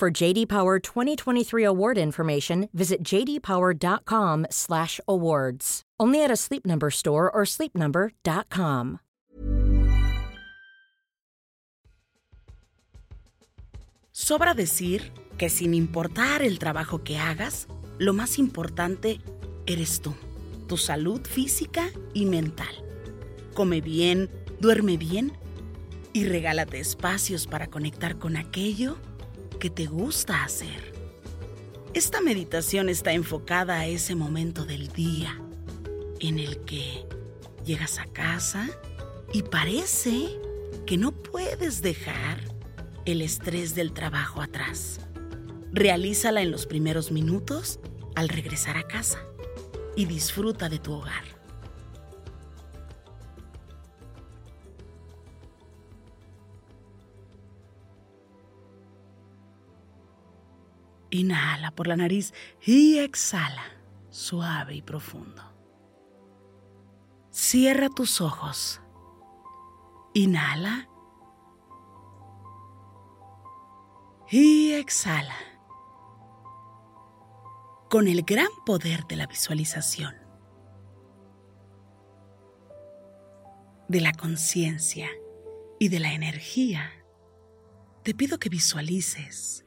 For JD Power 2023 award information, visit jdpower.com/awards. Only at a Sleep Number store or sleepnumber.com. Sobra decir que sin importar el trabajo que hagas, lo más importante eres tú, tu salud física y mental. Come bien, duerme bien y regálate espacios para conectar con aquello que te gusta hacer. Esta meditación está enfocada a ese momento del día en el que llegas a casa y parece que no puedes dejar el estrés del trabajo atrás. Realízala en los primeros minutos al regresar a casa y disfruta de tu hogar. Inhala por la nariz y exhala suave y profundo. Cierra tus ojos. Inhala. Y exhala con el gran poder de la visualización, de la conciencia y de la energía, te pido que visualices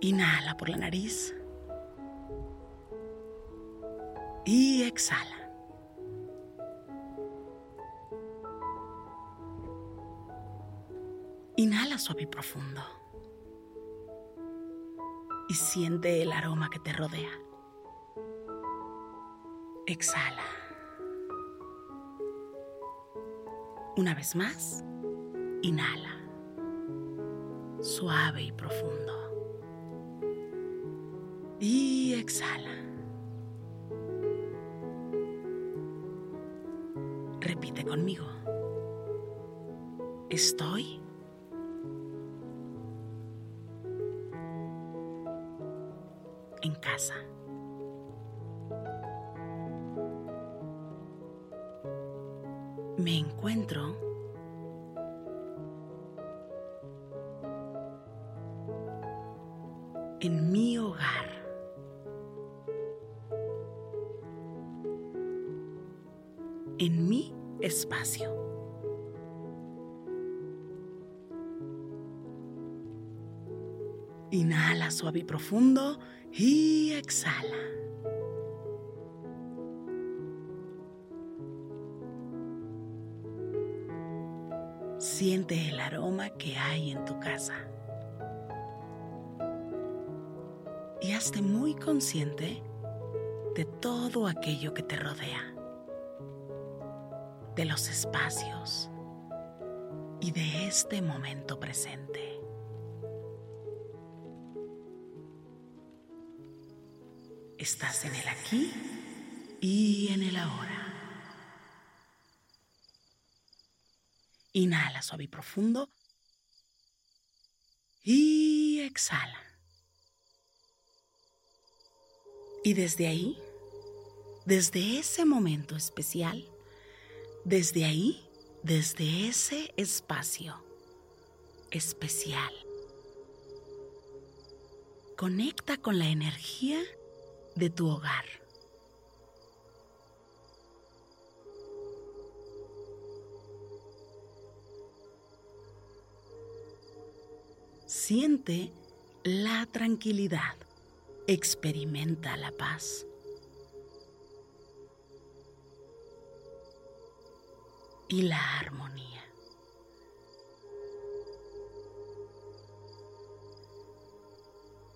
Inhala por la nariz. Y exhala. Inhala suave y profundo. Y siente el aroma que te rodea. Exhala. Una vez más, inhala. Suave y profundo y exhala. Repite conmigo. Estoy en casa. Me encuentro en mi hogar. En mi espacio. Inhala suave y profundo y exhala. Siente el aroma que hay en tu casa. Y hazte muy consciente de todo aquello que te rodea de los espacios, y de este momento presente. Estás en el aquí y en el ahora. Inhala suave y profundo y exhala. Y desde ahí, desde ese momento especial, desde ahí, desde ese espacio especial, conecta con la energía de tu hogar. Siente la tranquilidad. Experimenta la paz. Y la armonía.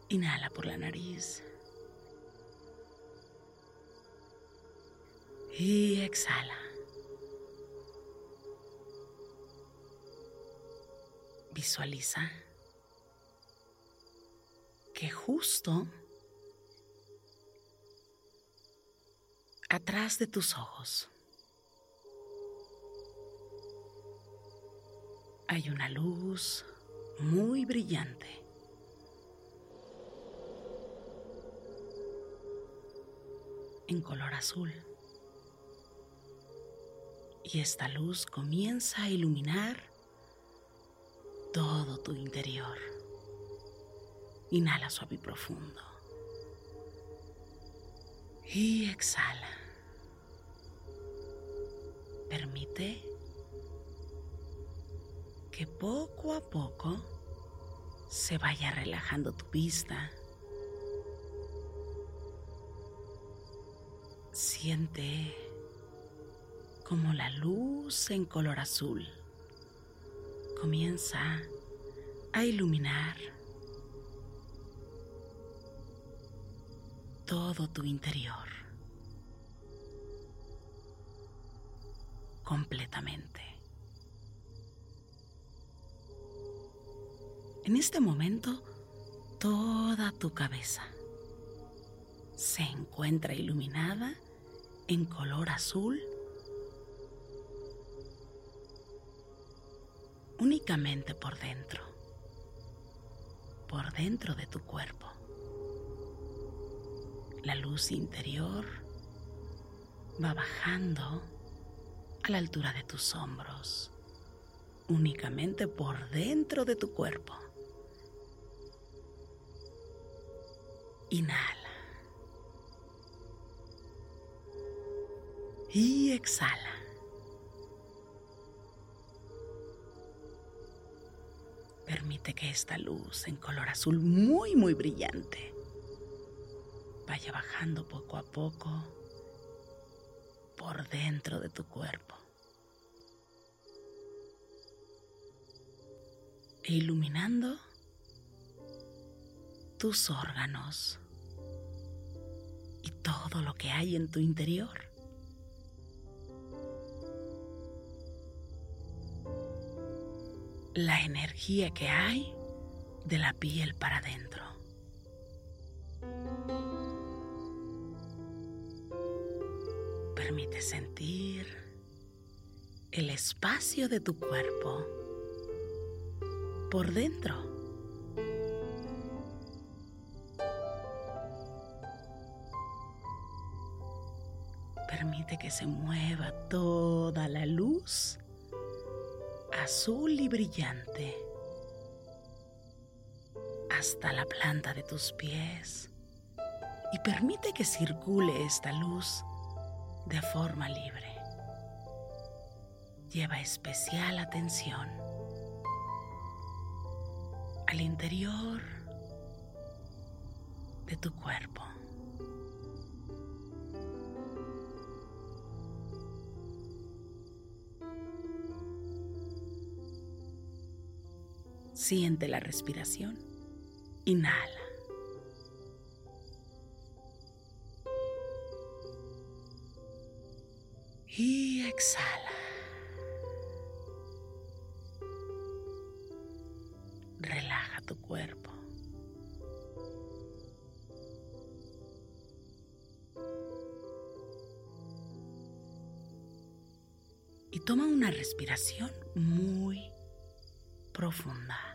Inhala por la nariz. Y exhala. Visualiza que justo atrás de tus ojos hay una luz muy brillante. en color azul. Y esta luz comienza a iluminar todo tu interior. Inhala suave y profundo. Y exhala. Permite que poco a poco se vaya relajando tu vista. Siente como la luz en color azul comienza a iluminar todo tu interior completamente. En este momento, toda tu cabeza se encuentra iluminada en color azul únicamente por dentro, por dentro de tu cuerpo la luz interior va bajando a la altura de tus hombros, únicamente por dentro de tu cuerpo. Inhala. Y exhala. Permite que esta luz en color azul muy, muy brillante vaya bajando poco a poco por dentro de tu cuerpo e iluminando tus órganos y todo lo que hay en tu interior. La energía que hay de la piel para adentro. Permite sentir el espacio de tu cuerpo por dentro. Que se mueva toda la luz azul y brillante hasta la planta de tus pies y permite que circule esta luz de forma libre. Lleva especial atención al interior de tu cuerpo. Siente la respiración. Inhala. Y exhala. Relaja tu cuerpo. Y toma una respiración muy profunda.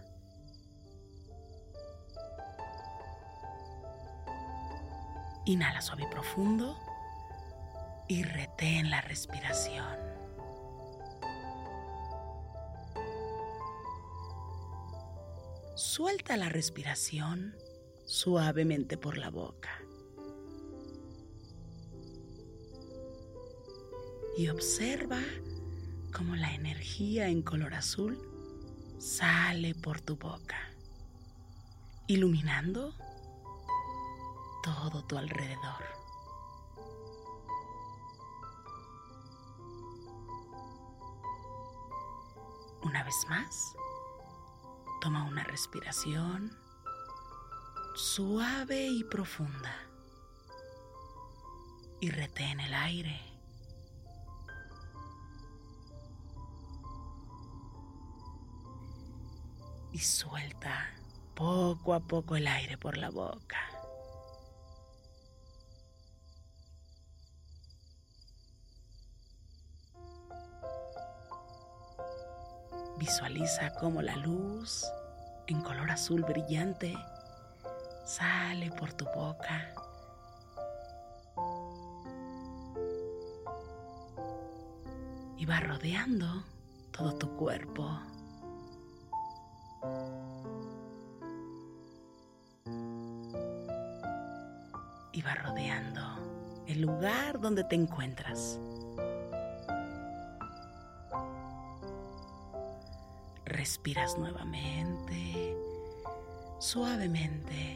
Inhala suave y profundo y retén la respiración. Suelta la respiración suavemente por la boca. Y observa cómo la energía en color azul sale por tu boca, iluminando todo tu alrededor. Una vez más, toma una respiración suave y profunda y retén el aire. Y suelta poco a poco el aire por la boca. Visualiza cómo la luz en color azul brillante sale por tu boca. Y va rodeando todo tu cuerpo. Y va rodeando el lugar donde te encuentras. Respiras nuevamente, suavemente.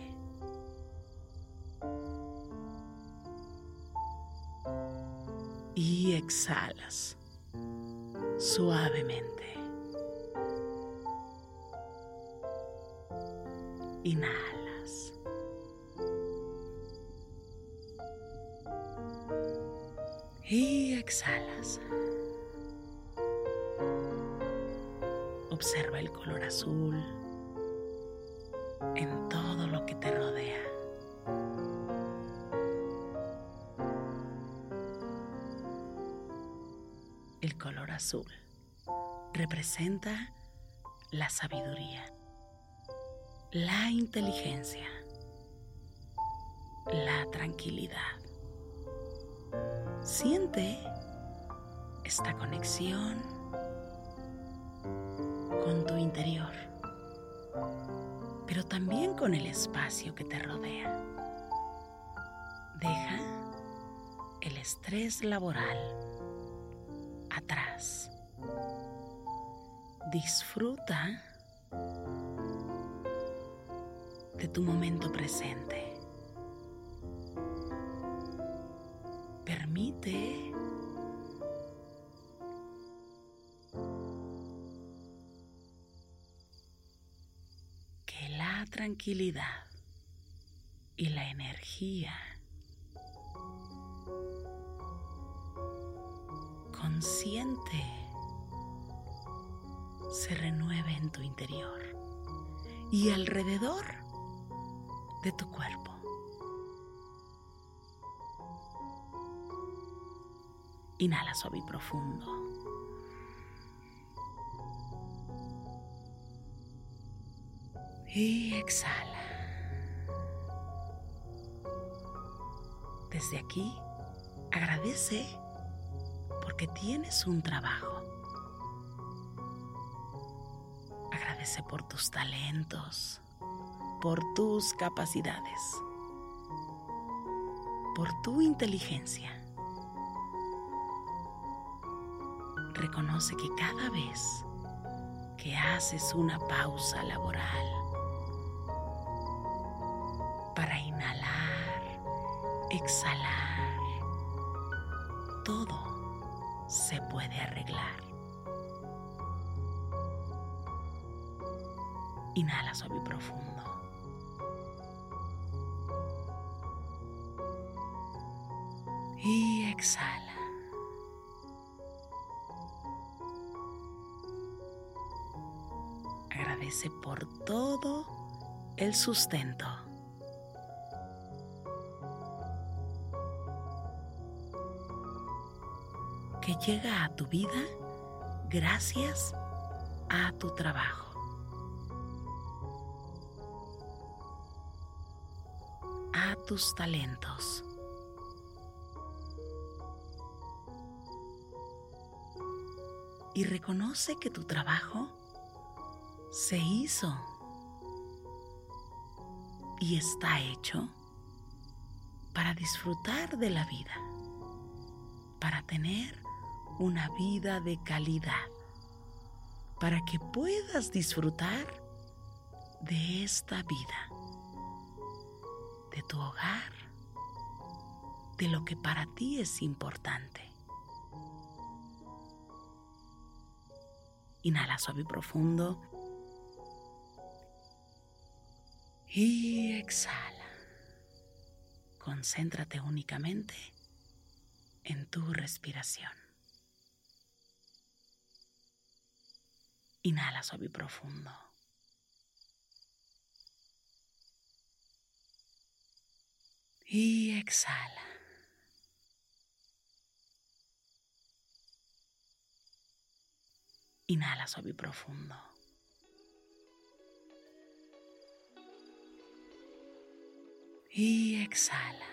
Y exhalas suavemente. Inhalas. Color azul en todo lo que te rodea. El color azul representa la sabiduría, la inteligencia, la tranquilidad. Siente esta conexión con tu interior, pero también con el espacio que te rodea. Deja el estrés laboral atrás. Disfruta de tu momento presente. Permite tranquilidad y la energía consciente se renueve en tu interior y alrededor de tu cuerpo. Inhala suave y profundo. Y exhala. Desde aquí, agradece porque tienes un trabajo. Agradece por tus talentos, por tus capacidades, por tu inteligencia. Reconoce que cada vez que haces una pausa laboral, Todo se puede arreglar. Inhala suave y profundo. Y exhala. Agradece por todo el sustento. Llega a tu vida gracias a tu trabajo. A tus talentos. Y reconoce que tu trabajo se hizo y está hecho para disfrutar de la vida, para tener una vida de calidad, para que puedas disfrutar de esta vida, de tu hogar, de lo que para ti es importante. Inhala suave y profundo. Y exhala. Concéntrate únicamente en tu respiración. Inhala suave y profundo. Y exhala. Inhala suave y profundo. Y exhala.